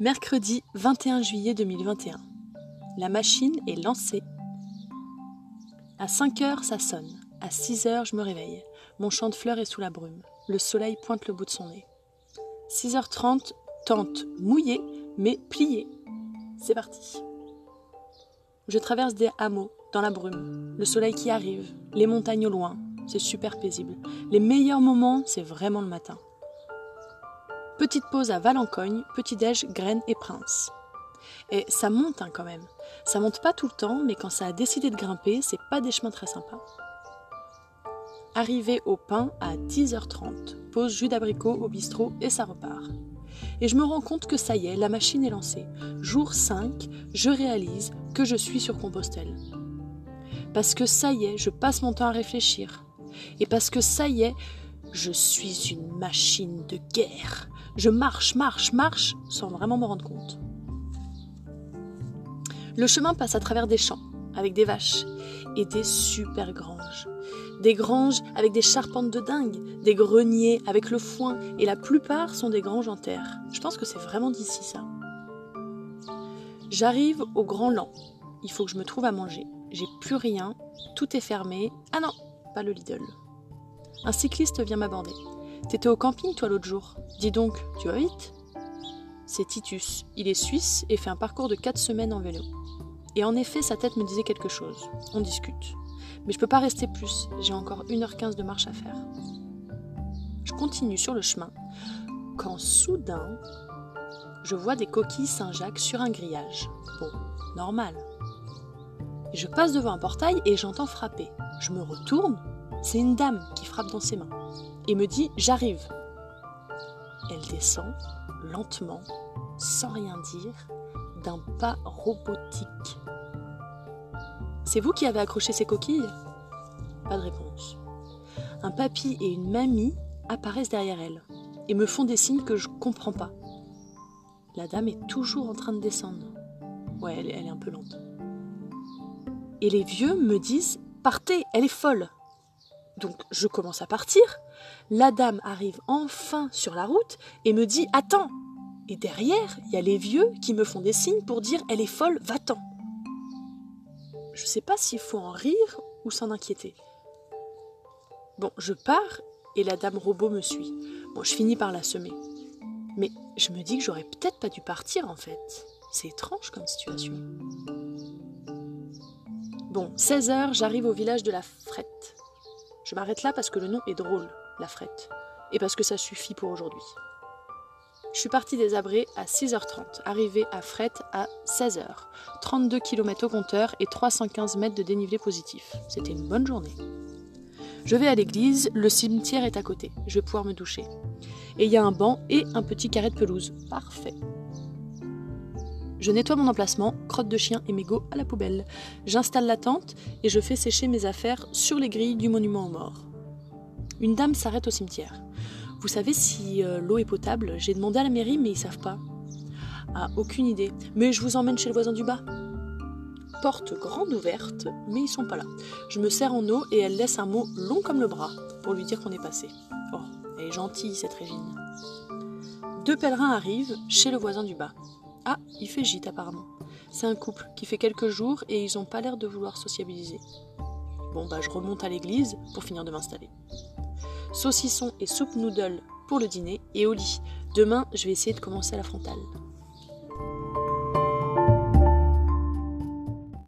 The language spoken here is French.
Mercredi 21 juillet 2021. La machine est lancée. À 5 heures, ça sonne. À 6 heures, je me réveille. Mon champ de fleurs est sous la brume. Le soleil pointe le bout de son nez. 6h30, tente mouillée, mais pliée. C'est parti. Je traverse des hameaux, dans la brume. Le soleil qui arrive, les montagnes au loin. C'est super paisible. Les meilleurs moments, c'est vraiment le matin. Petite pause à Valencogne, petit-déj, graines et prince. Et ça monte hein, quand même. Ça monte pas tout le temps, mais quand ça a décidé de grimper, c'est pas des chemins très sympas. Arrivé au pain à 10h30, pause jus d'abricot au bistrot et ça repart. Et je me rends compte que ça y est, la machine est lancée. Jour 5, je réalise que je suis sur Compostelle. Parce que ça y est, je passe mon temps à réfléchir. Et parce que ça y est, je suis une machine de guerre. Je marche, marche, marche sans vraiment me rendre compte. Le chemin passe à travers des champs, avec des vaches, et des super granges. Des granges avec des charpentes de dingue, des greniers avec le foin, et la plupart sont des granges en terre. Je pense que c'est vraiment d'ici ça. J'arrive au Grand Lan. Il faut que je me trouve à manger. J'ai plus rien, tout est fermé. Ah non, pas le Lidl. Un cycliste vient m'aborder. T'étais au camping, toi, l'autre jour Dis donc, tu vas vite C'est Titus. Il est suisse et fait un parcours de 4 semaines en vélo. Et en effet, sa tête me disait quelque chose. On discute. Mais je peux pas rester plus. J'ai encore 1h15 de marche à faire. Je continue sur le chemin quand soudain, je vois des coquilles Saint-Jacques sur un grillage. Bon, normal. Je passe devant un portail et j'entends frapper. Je me retourne, c'est une dame qui frappe dans ses mains et me dit J'arrive. Elle descend lentement, sans rien dire, d'un pas robotique. C'est vous qui avez accroché ces coquilles? Pas de réponse. Un papy et une mamie apparaissent derrière elle et me font des signes que je comprends pas. La dame est toujours en train de descendre. Ouais, elle, elle est un peu lente. Et les vieux me disent Partez, elle est folle. Donc je commence à partir. La dame arrive enfin sur la route et me dit Attends Et derrière, il y a les vieux qui me font des signes pour dire Elle est folle, va-t'en. Je sais pas s'il faut en rire ou s'en inquiéter. Bon, je pars et la dame robot me suit. Bon, je finis par la semer. Mais je me dis que j'aurais peut-être pas dû partir en fait. C'est étrange comme situation. Bon, 16 heures, j'arrive au village de la Frette. Je m'arrête là parce que le nom est drôle, la Frette, et parce que ça suffit pour aujourd'hui. Je suis partie des Abrés à 6h30, arrivée à Frette à 16h, 32 km au compteur et 315 mètres de dénivelé positif. C'était une bonne journée. Je vais à l'église, le cimetière est à côté, je vais pouvoir me doucher. Et il y a un banc et un petit carré de pelouse. Parfait. Je nettoie mon emplacement, crotte de chien et mégots à la poubelle. J'installe la tente et je fais sécher mes affaires sur les grilles du monument aux morts. Une dame s'arrête au cimetière. Vous savez si euh, l'eau est potable? J'ai demandé à la mairie, mais ils savent pas. Ah, aucune idée. Mais je vous emmène chez le voisin du bas. Porte grande ouverte, mais ils sont pas là. Je me sers en eau et elle laisse un mot long comme le bras pour lui dire qu'on est passé. Oh, elle est gentille cette Régine. Deux pèlerins arrivent chez le voisin du bas. Ah, il fait gîte apparemment. C'est un couple qui fait quelques jours et ils ont pas l'air de vouloir sociabiliser. Bon bah je remonte à l'église pour finir de m'installer. Saucisson et soupe noodle pour le dîner et au lit. Demain, je vais essayer de commencer à la frontale.